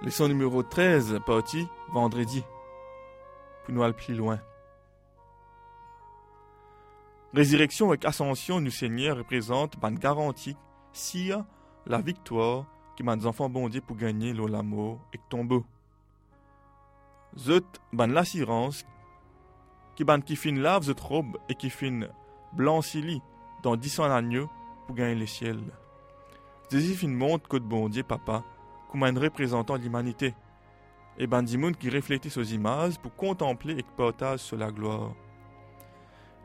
Leçon numéro 13, partie vendredi. Pour nous aller plus loin. Résurrection et ascension du Seigneur représentent une garantie si la victoire qui m'a enfants bon pour gagner l'amour et tombeau. Zut ban l'assurance qui ban qui fin lave zut robe et qui fin blanc dans dix ans l'agneau pour gagner le ciel. Zézi fin montre que bon Dieu papa un représentant l'humanité, et ben qui reflète aux images pour contempler et partage sur la gloire.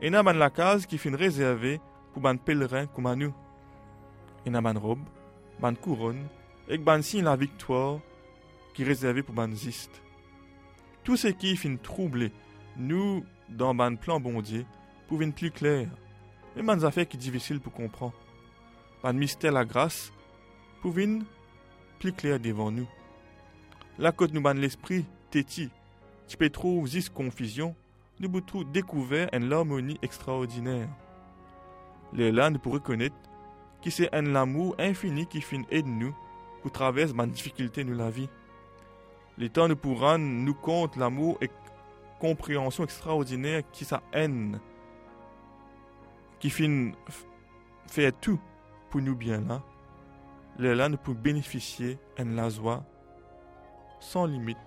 Et n'a la case qui finit réservée pour ban pèlerin comme à nous. Et robe, ban couronne, et ban signe la victoire qui réservée pour ban ziste. Tout ce qui fin troubler, nous, dans ban plan bondier, pour plus clair, mais ban affaires qui difficile pour comprendre. Ban mystère la grâce, pour plus clair devant nous. La côte nous ban l'esprit, téti, tu peux trouver zis confusion, nous boutons découvert une harmonie extraordinaire. Les là nous pourrons reconnaître que c'est un amour infini qui finit aide nous pour traverser ma difficulté de la vie. Les temps nous pourront nous compte l'amour et compréhension extraordinaire qui sa haine, qui finit fait tout pour nous bien là les nous pouvons bénéficier d'une la joie sans limite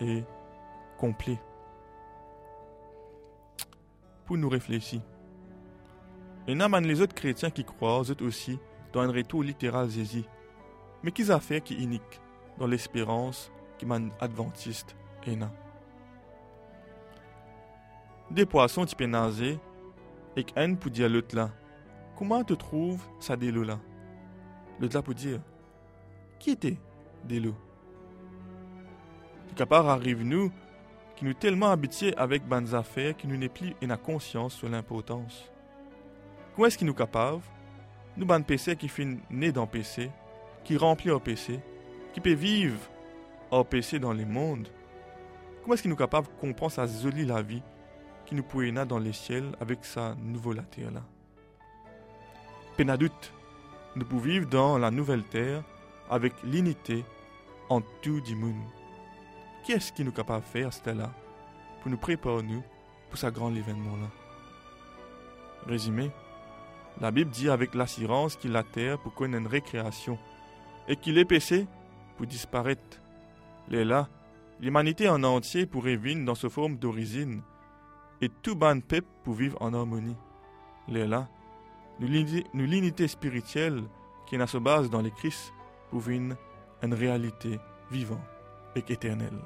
et complet. Pour nous réfléchir. Et non, les autres chrétiens qui croient, eux aussi, dans un retour littéral zézi, mais qui a fait qui unique dans l'espérance qui man adventiste et non. Des poissons type nager, et qu'un pour dire l'autre là, comment te trouve ça délo là? Le là pour dire Qui était Delo Capar arrive nous qui nous tellement habitués avec bonnes affaires qui nous n'est plus une conscience sur l'importance. Comment est-ce qu'il nous capable Nous ban PC qui fin né dans PC, qui remplit au PC, qui peut vivre au PC dans les mondes. Comment est-ce qu'il nous capable de comprendre sa jolie la vie qui nous pouvait dans les ciels avec sa nouvelle terre là? Nous pouvons vivre dans la nouvelle terre avec l'unité en tout du monde. Qu'est-ce qui nous capable de faire, cela pour nous préparer nous pour ce grand événement-là? Résumé, la Bible dit avec l'assurance qu'il la terre pour connaître une récréation et qu'il est péché pour disparaître. Les là, l'humanité en entier pourrait vivre dans ce forme d'origine et tout ban peuple pour vivre en harmonie. Les là, nous l'unité spirituelle qui à se base dans les Christ pour une réalité vivante et éternelle.